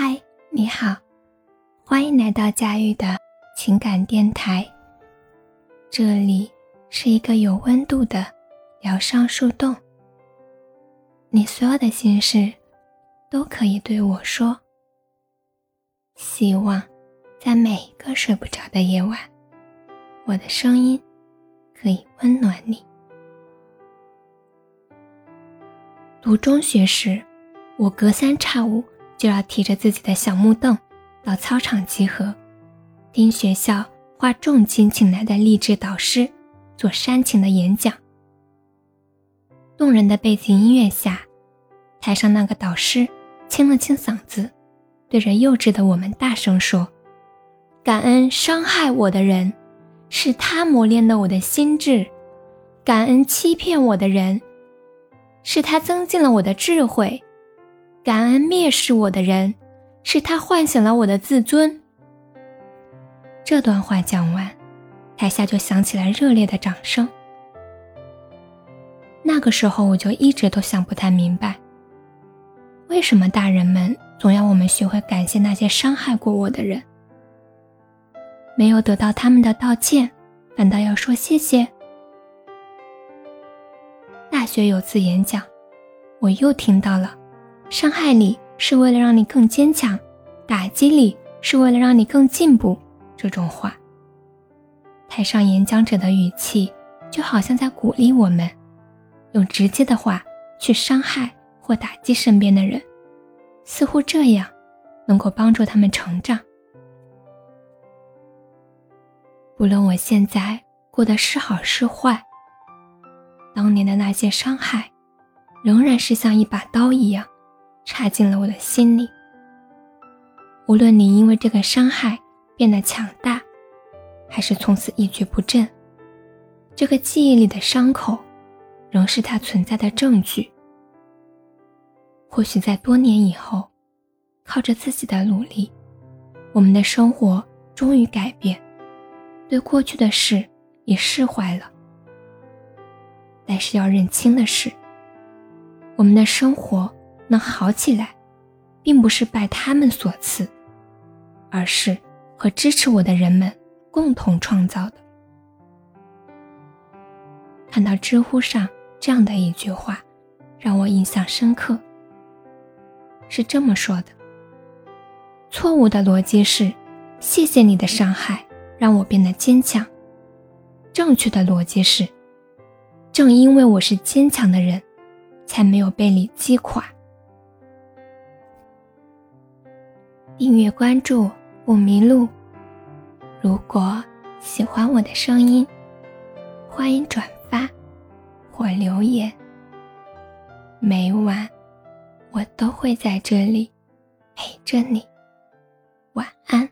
嗨你好，欢迎来到佳玉的情感电台。这里是一个有温度的疗伤树洞，你所有的心事都可以对我说。希望在每一个睡不着的夜晚，我的声音可以温暖你。读中学时，我隔三差五。就要提着自己的小木凳到操场集合，听学校花重金请来的励志导师做煽情的演讲。动人的背景音乐下，台上那个导师清了清嗓子，对着幼稚的我们大声说：“感恩伤害我的人，是他磨练了我的心智；感恩欺骗我的人，是他增进了我的智慧。”感恩蔑视我的人，是他唤醒了我的自尊。这段话讲完，台下就响起了热烈的掌声。那个时候，我就一直都想不太明白，为什么大人们总要我们学会感谢那些伤害过我的人，没有得到他们的道歉，反倒要说谢谢。大学有次演讲，我又听到了。伤害你是为了让你更坚强，打击你是为了让你更进步。这种话，台上演讲者的语气就好像在鼓励我们，用直接的话去伤害或打击身边的人，似乎这样能够帮助他们成长。不论我现在过得是好是坏，当年的那些伤害，仍然是像一把刀一样。插进了我的心里。无论你因为这个伤害变得强大，还是从此一蹶不振，这个记忆里的伤口，仍是它存在的证据。或许在多年以后，靠着自己的努力，我们的生活终于改变，对过去的事也释怀了。但是要认清的是，我们的生活。能好起来，并不是拜他们所赐，而是和支持我的人们共同创造的。看到知乎上这样的一句话，让我印象深刻。是这么说的：错误的逻辑是，谢谢你的伤害，让我变得坚强；正确的逻辑是，正因为我是坚强的人，才没有被你击垮。订阅关注不迷路。如果喜欢我的声音，欢迎转发或留言。每晚我都会在这里陪着你。晚安。